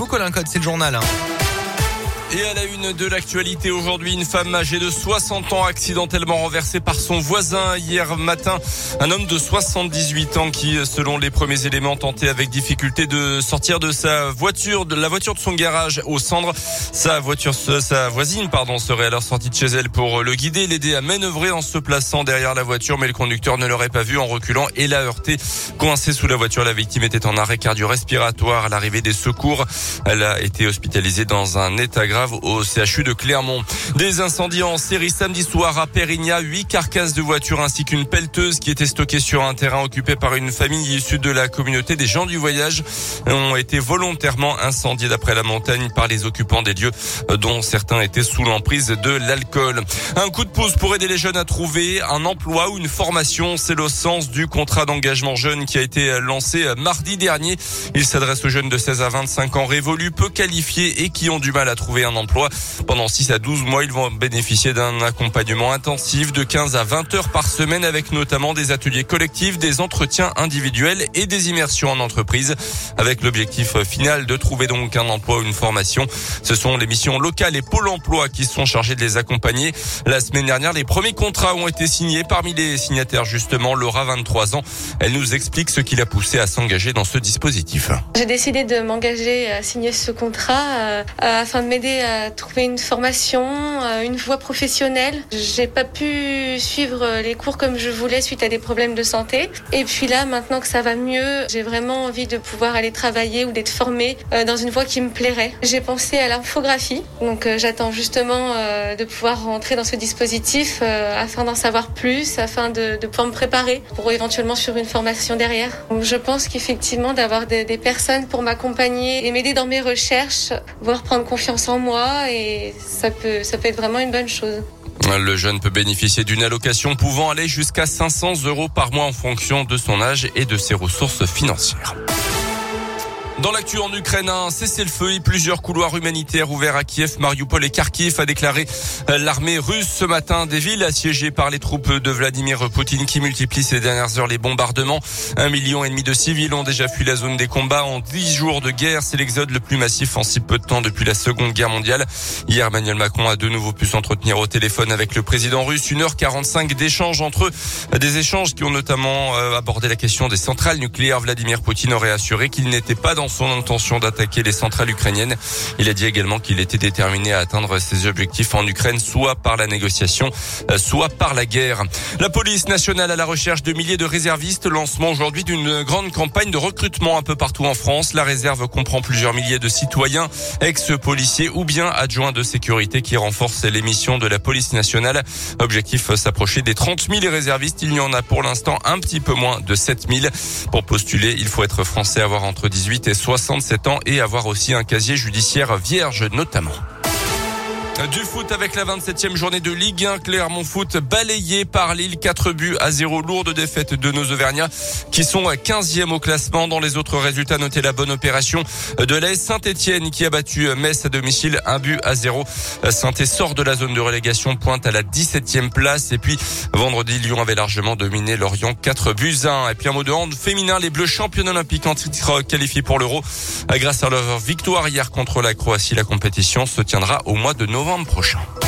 vous, Colin Code, c'est le journal. Et à la une de l'actualité aujourd'hui, une femme âgée de 60 ans accidentellement renversée par son voisin hier matin. Un homme de 78 ans qui, selon les premiers éléments, tentait avec difficulté de sortir de sa voiture, de la voiture de son garage au cendres. Sa voiture, sa voisine, pardon, serait alors sortie de chez elle pour le guider, l'aider à manœuvrer en se plaçant derrière la voiture, mais le conducteur ne l'aurait pas vu en reculant et l'a heurté. Coincée sous la voiture, la victime était en arrêt cardio-respiratoire à l'arrivée des secours. Elle a été hospitalisée dans un état grave au CHU de Clermont. Des incendies en série samedi soir à Périgna, huit carcasses de voitures ainsi qu'une pelleteuse qui était stockée sur un terrain occupé par une famille issue de la communauté des gens du voyage ont été volontairement incendiés d'après la montagne par les occupants des lieux dont certains étaient sous l'emprise de l'alcool. Un coup de pouce pour aider les jeunes à trouver un emploi ou une formation, c'est le sens du contrat d'engagement jeune qui a été lancé mardi dernier. Il s'adresse aux jeunes de 16 à 25 ans révolus, peu qualifiés et qui ont du mal à trouver un emploi. Pendant 6 à 12 mois, ils vont bénéficier d'un accompagnement intensif de 15 à 20 heures par semaine avec notamment des ateliers collectifs, des entretiens individuels et des immersions en entreprise avec l'objectif final de trouver donc un emploi ou une formation. Ce sont les missions locales et Pôle emploi qui sont chargés de les accompagner. La semaine dernière, les premiers contrats ont été signés. Parmi les signataires, justement, Laura, 23 ans. Elle nous explique ce qui l'a poussé à s'engager dans ce dispositif. J'ai décidé de m'engager à signer ce contrat euh, afin de m'aider à trouver une formation, euh, une voie professionnelle. J'ai pas pu suivre les cours comme je voulais suite à des problèmes de santé. Et puis là, maintenant que ça va mieux, j'ai vraiment envie de pouvoir aller travailler ou d'être formée euh, dans une voie qui me plairait. J'ai pensé à l'infographie, donc euh, j'attends justement de pouvoir rentrer dans ce dispositif afin d'en savoir plus, afin de, pouvoir me préparer pour éventuellement suivre une formation derrière. Je pense qu'effectivement d'avoir des personnes pour m'accompagner et m'aider dans mes recherches, voire prendre confiance en moi et ça peut, être vraiment une bonne chose. Le jeune peut bénéficier d'une allocation pouvant aller jusqu'à 500 euros par mois en fonction de son âge et de ses ressources financières. Dans l'actu en Ukraine, un cessez-le-feu et plusieurs couloirs humanitaires ouverts à Kiev, Mariupol et Kharkiv a déclaré euh, l'armée russe ce matin. Des villes assiégées par les troupes de Vladimir Poutine qui multiplient ces dernières heures les bombardements. Un million et demi de civils ont déjà fui la zone des combats en dix jours de guerre. C'est l'exode le plus massif en si peu de temps depuis la Seconde Guerre mondiale. Hier, Emmanuel Macron a de nouveau pu s'entretenir au téléphone avec le président russe. Une heure 45 d'échanges entre eux. Des échanges qui ont notamment euh, abordé la question des centrales nucléaires. Vladimir Poutine aurait assuré qu'il n'était pas dans son intention d'attaquer les centrales ukrainiennes. Il a dit également qu'il était déterminé à atteindre ses objectifs en Ukraine, soit par la négociation, euh, soit par la guerre. La police nationale à la recherche de milliers de réservistes. Lancement aujourd'hui d'une grande campagne de recrutement un peu partout en France. La réserve comprend plusieurs milliers de citoyens, ex-policiers ou bien adjoints de sécurité qui renforcent les missions de la police nationale. Objectif s'approcher des 30 000 réservistes. Il y en a pour l'instant un petit peu moins de 7 000. Pour postuler, il faut être français, avoir entre 18 et 67 ans et avoir aussi un casier judiciaire vierge notamment. Du foot avec la 27e journée de Ligue 1. Clermont Foot balayé par Lille. 4 buts à 0. Lourde défaite de nos Auvergnats qui sont 15e au classement. Dans les autres résultats, notez la bonne opération de l'AS Saint-Etienne qui a battu Metz à domicile. Un but à 0. saint sort de la zone de relégation, pointe à la 17e place. Et puis vendredi, Lyon avait largement dominé Lorient. 4 buts à 1. Et puis un mot de hand féminin. Les Bleus champions olympiques en titre qualifiés pour l'Euro. Grâce à leur victoire hier contre la Croatie, la compétition se tiendra au mois de prochain.